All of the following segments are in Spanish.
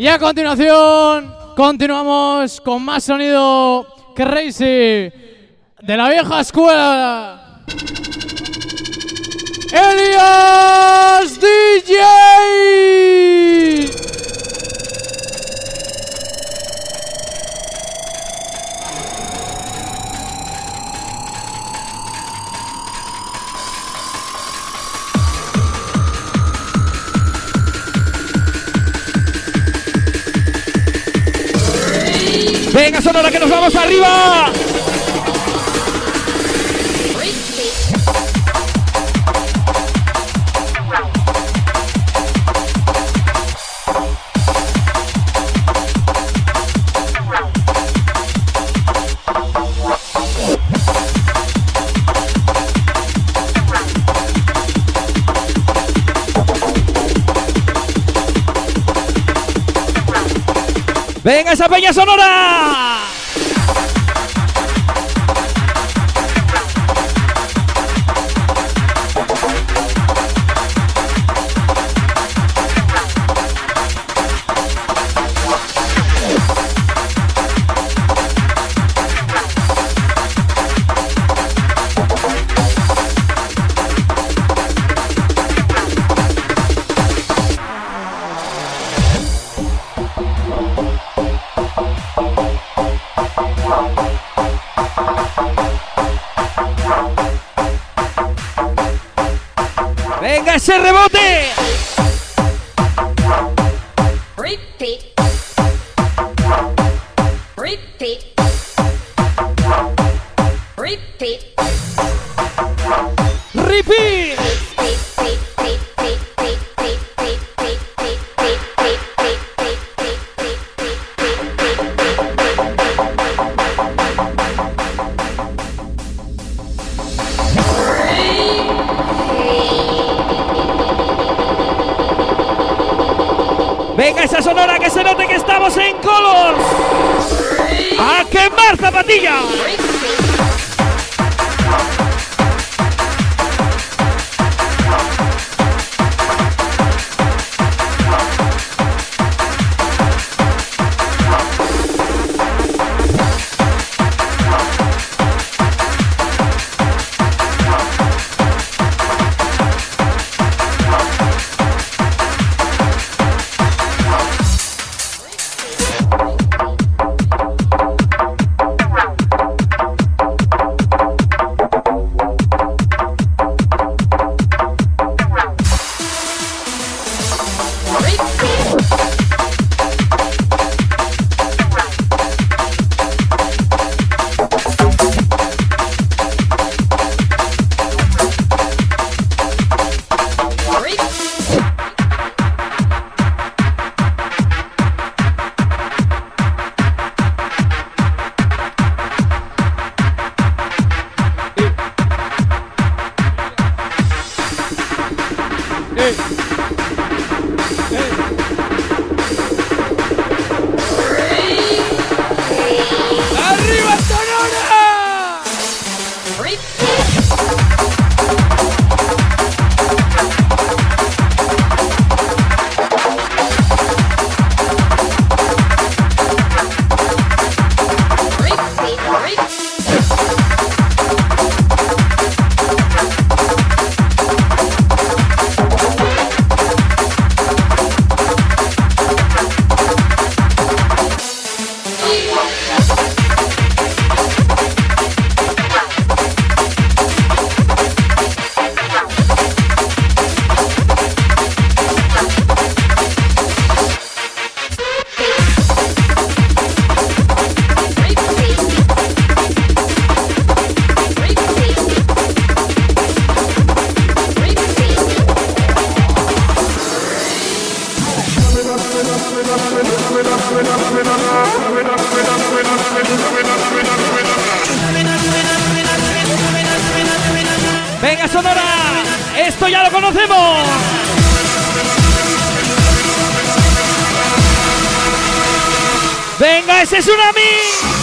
Y a continuación, continuamos con más sonido crazy de la vieja escuela. Elias DJ. Venga, Sonora, que nos vamos arriba. Venga, esa peña sonora. Ese rebote. Ese tsunami.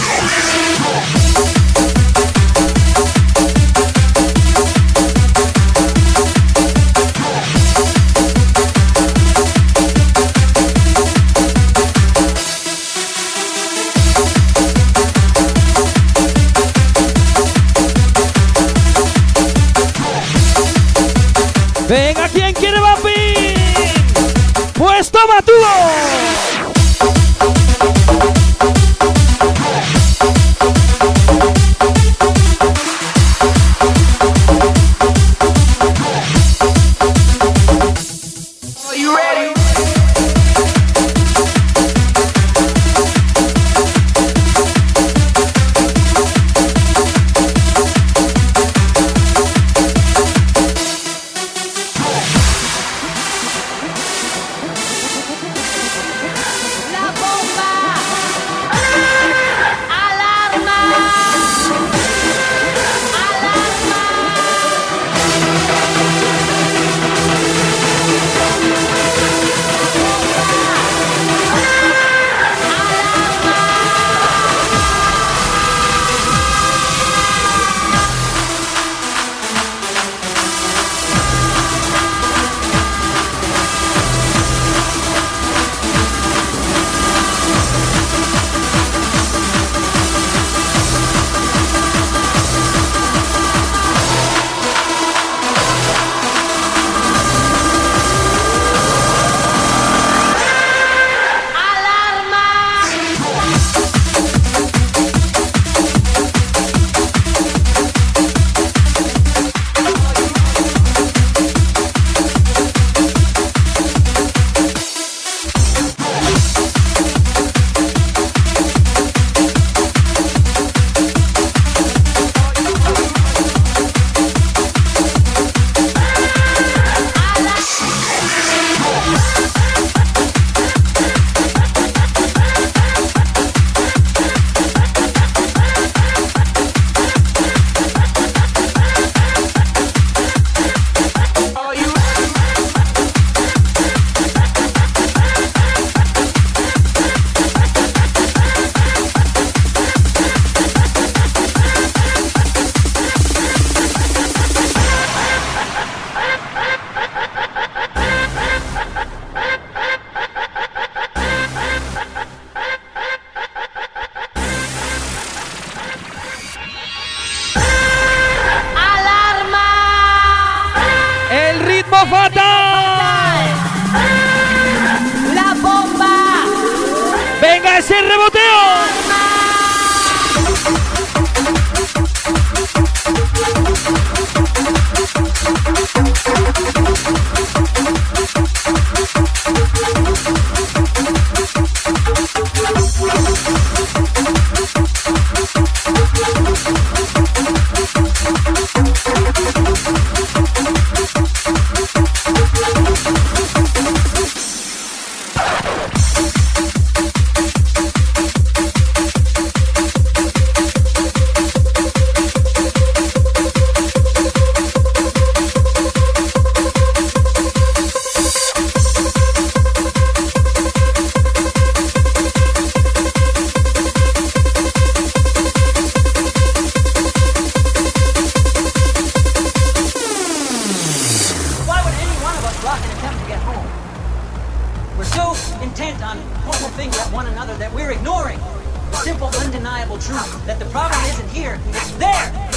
Here, it's there.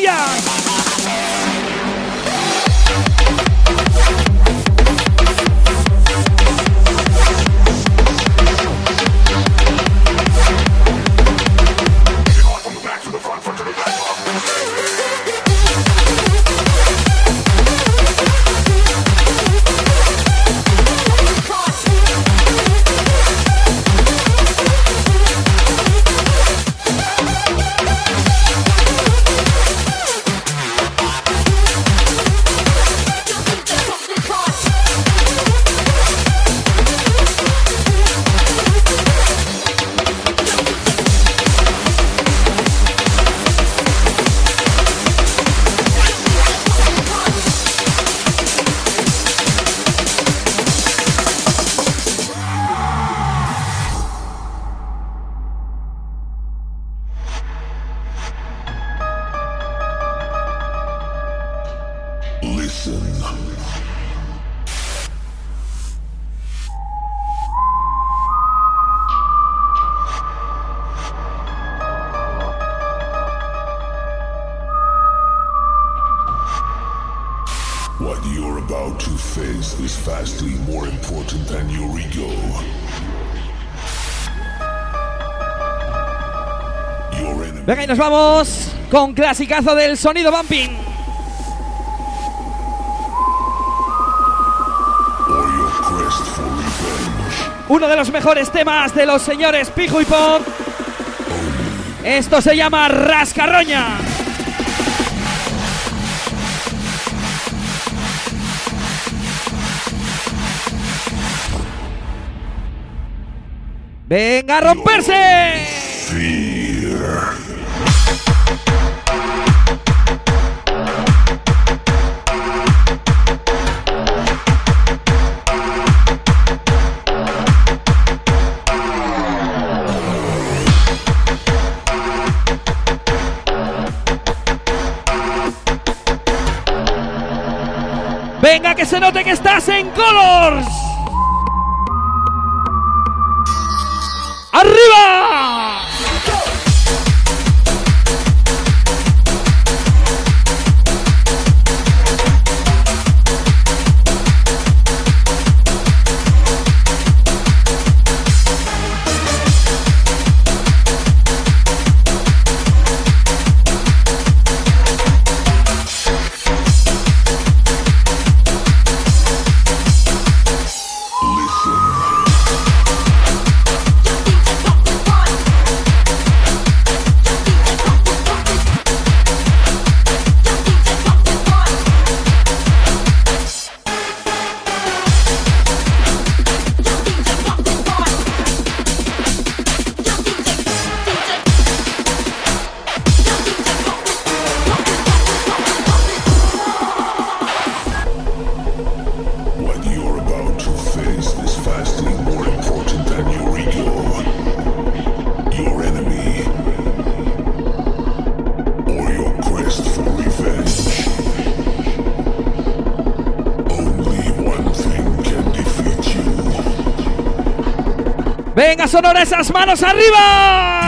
Quemar zapatillas. Y nos vamos con clasicazo del sonido bumping. Uno de los mejores temas de los señores Pijo y Pop. Esto se llama Rascarroña. Venga a romperse. Venga que se note que estás en Colors. ¡Arriba! Sonora, esas manos arriba.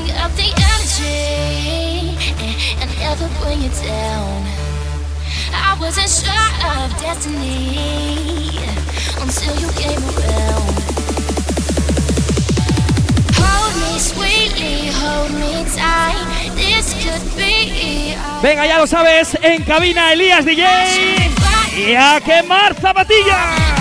Bring up the energy and, never bring it down. I wasn't sure of destiny until you came around. Hold me sweetly, hold me tight. This could be. Venga, ya lo sabes, en cabina Elías DJ. Y a quemar zapatillas.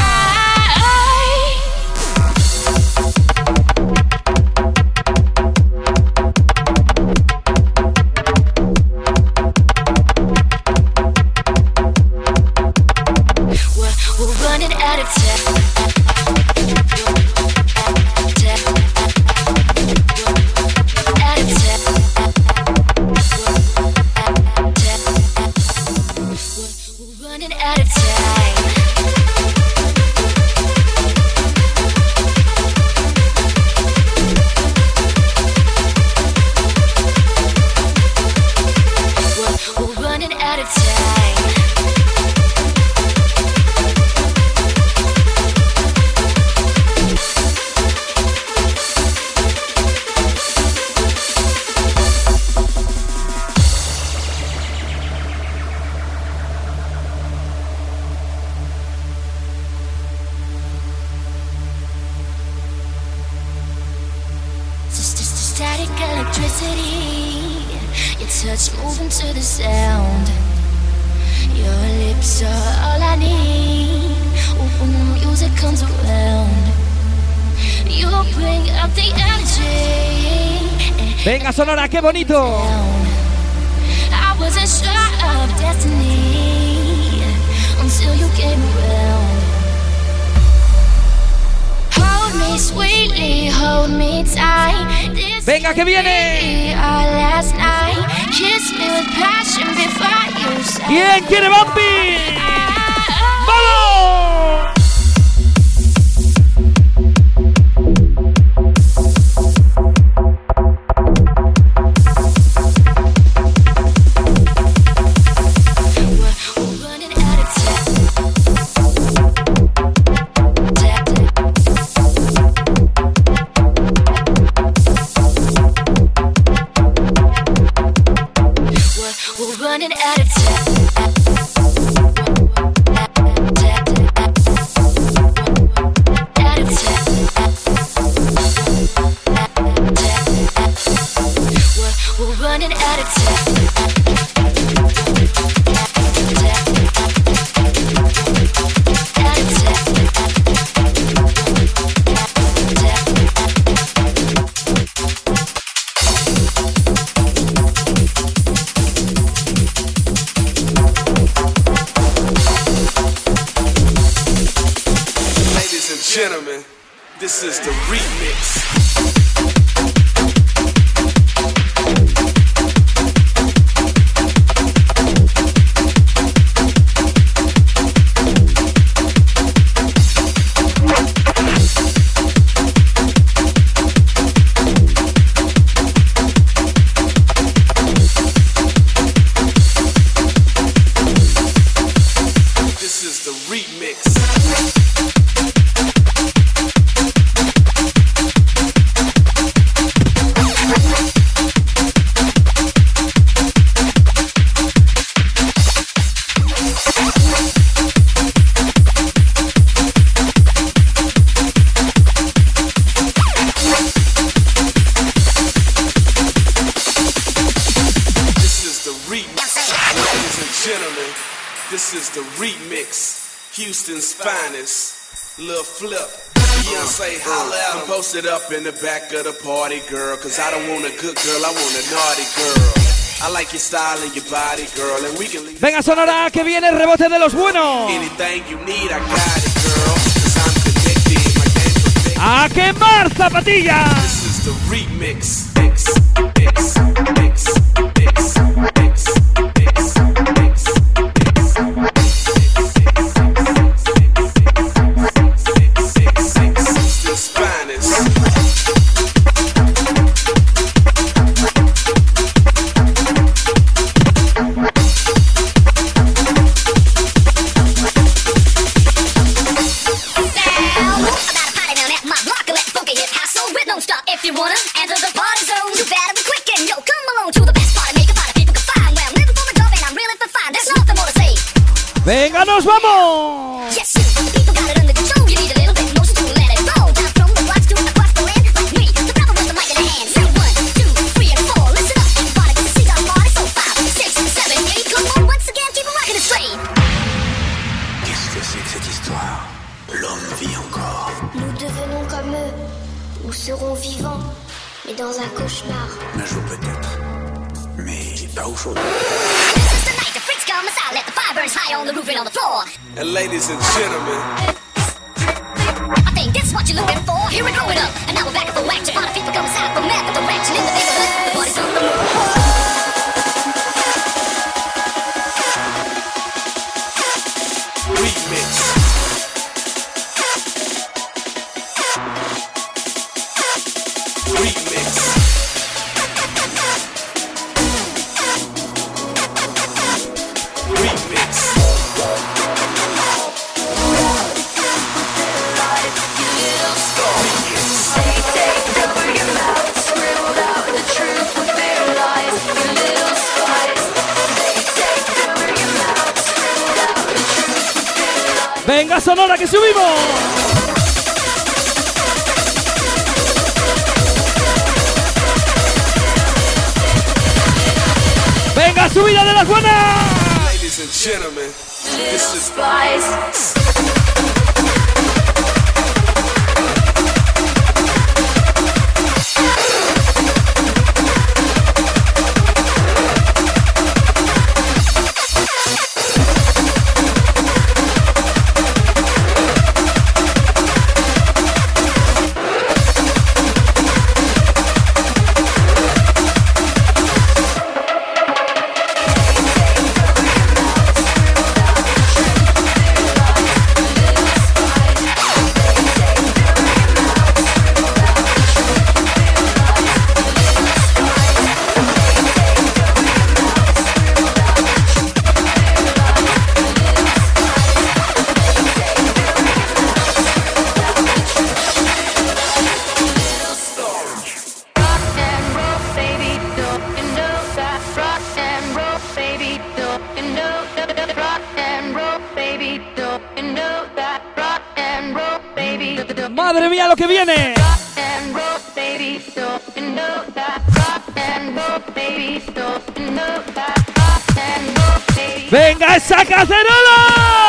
static electricity. Your touch moving to the sound. Your lips are all I need. When the music comes around, you bring up the energy. Venga, Sonora, qué bonito. I wasn't sure of destiny until you came around. Venga, que viene. Bien, quiere Bambi. flip. Beyonce, holla at him. Post it up in the back of the party, girl. Cause I don't want a good girl, I want a naughty girl. I like your style and your body, girl. And we can leave. Venga, Sonora, que viene el rebote de los buenos. Anything you need, I got it, girl. Cause I'm connected, my damn A quemar zapatillas. This is the remix. Mix, mix. ahora que subimos. ¡Venga, subida de las buenas! ¡Venga esa cacerola!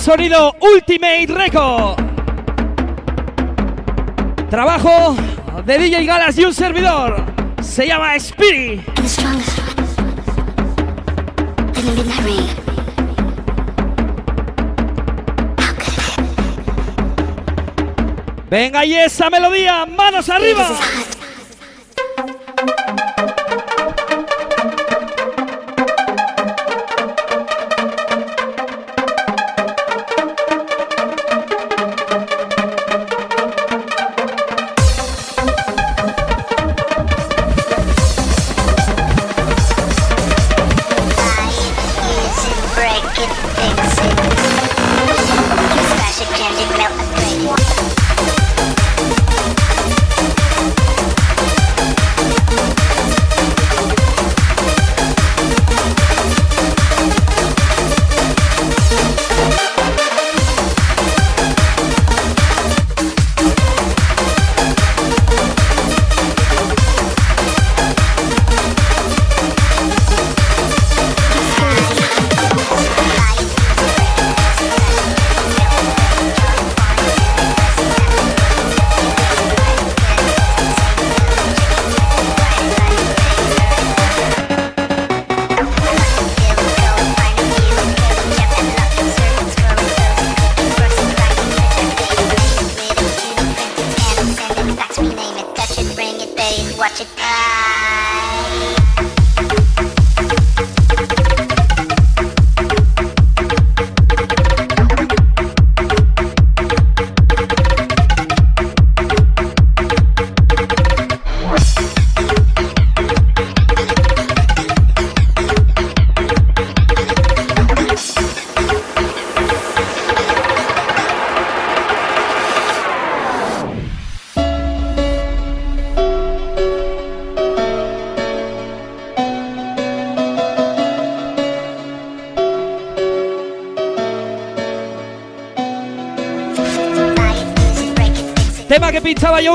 sonido Ultimate Record. Trabajo de DJ Galas y un servidor. Se llama Spirit. Venga y esa melodía, manos arriba.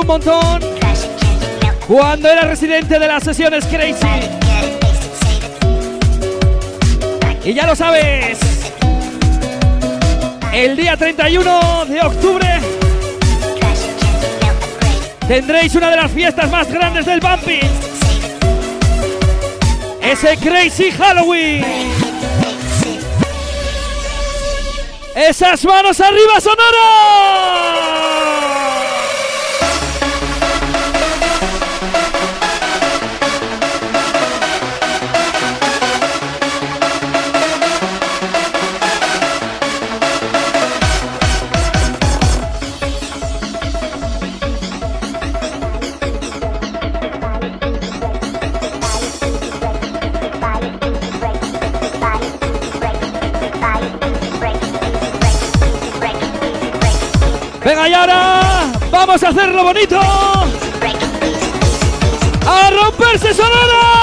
Un montón cuando era residente de las sesiones Crazy. Y ya lo sabes, el día 31 de octubre tendréis una de las fiestas más grandes del Bumpy. Ese Crazy Halloween. Esas manos arriba, Sonora. Venga, y ahora vamos a hacerlo bonito. ¡A romperse Sonora!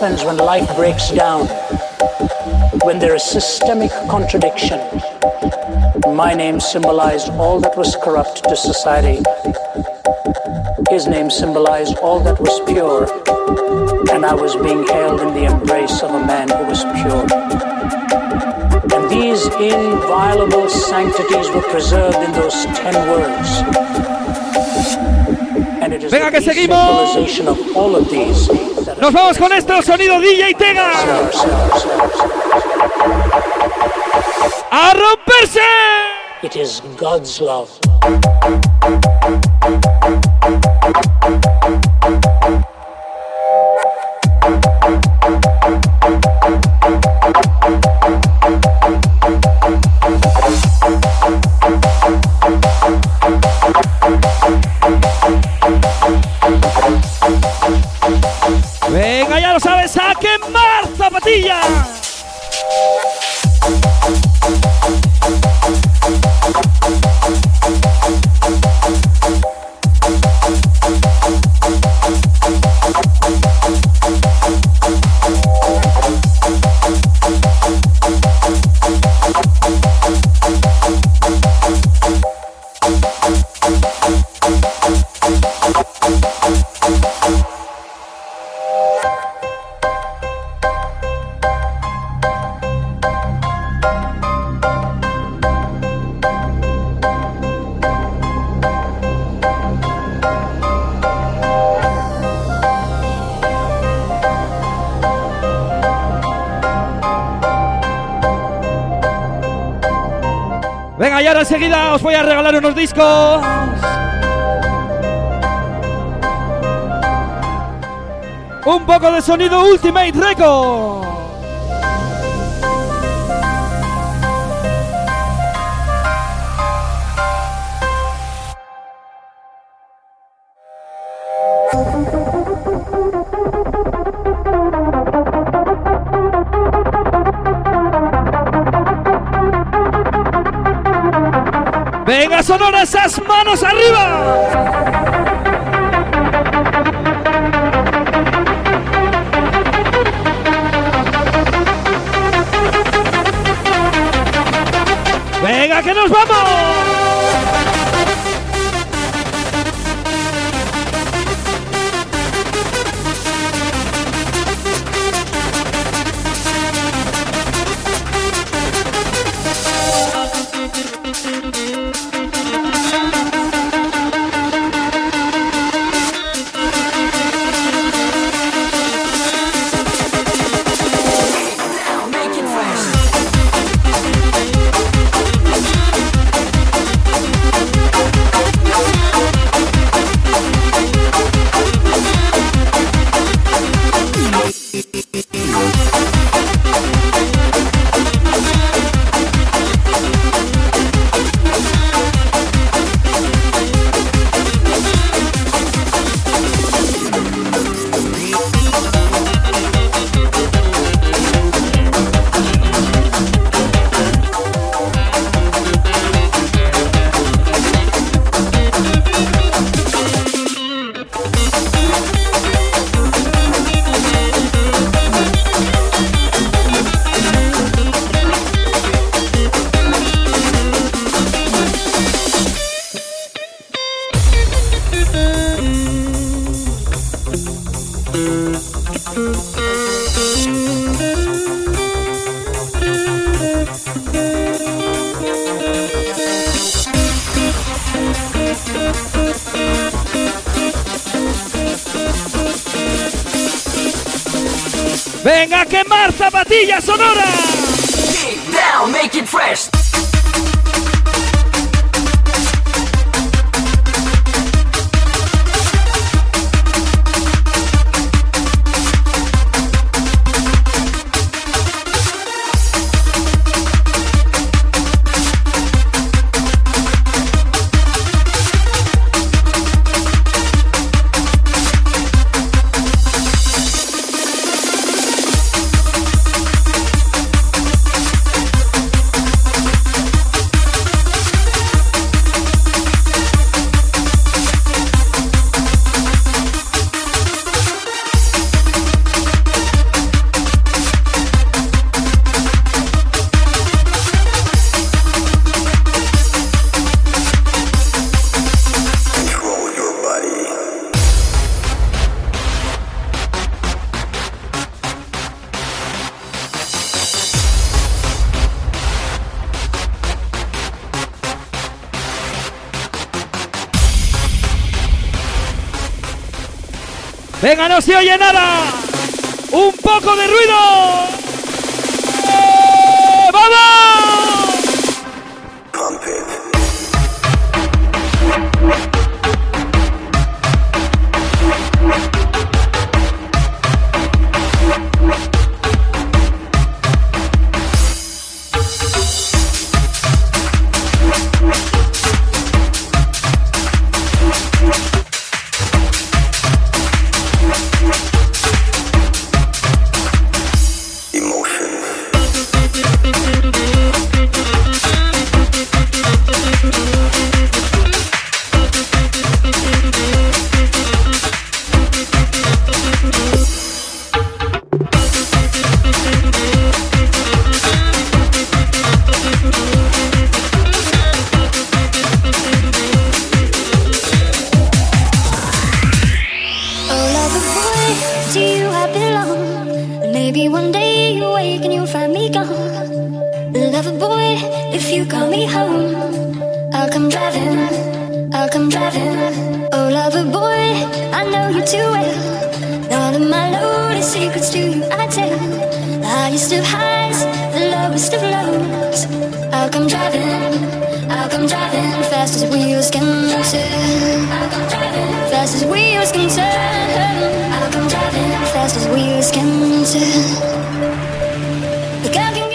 Happens when life breaks down? When there is systemic contradiction? My name symbolized all that was corrupt to society. His name symbolized all that was pure. And I was being held in the embrace of a man who was pure. And these inviolable sanctities were preserved in those ten words. And it is Venga, que the seguimos. of all of these Nos vamos con esto, sonido DJ Tega. ¡A romperse! It is God's love. sonido Ultimate Record. Venga, sonora esas manos arriba. que nos vamos. Venga a quemar zapatillas sonoras. Deep down, make it fresh. Venga, no se oye nada. Un poco de ruido. ¡Eh! ¡Vamos! Pump.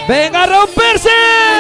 ¡Venga a romperse!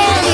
Yeah.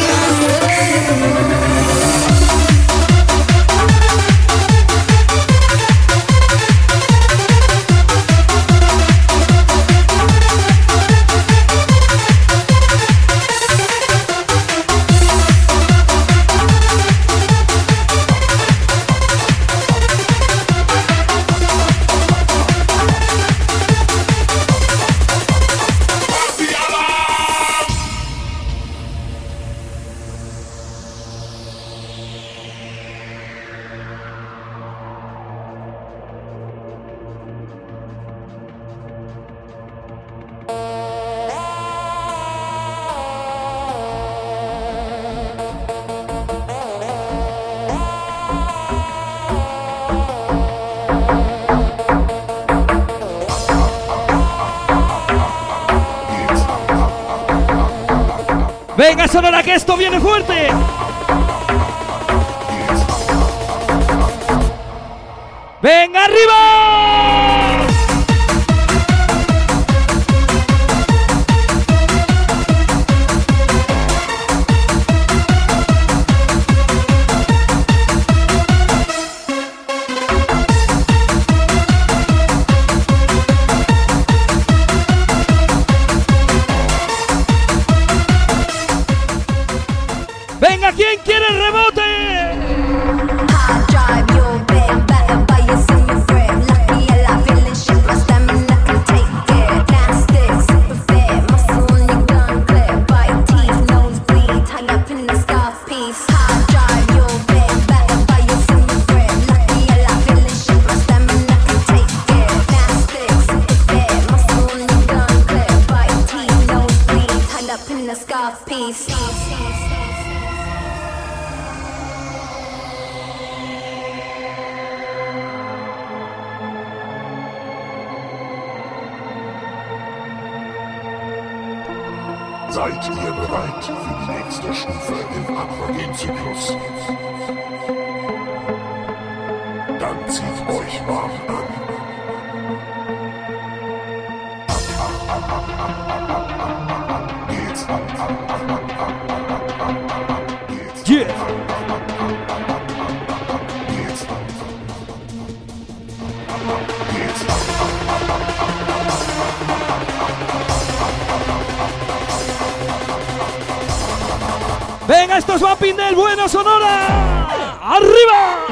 Bueno Sonora. ¡Arriba!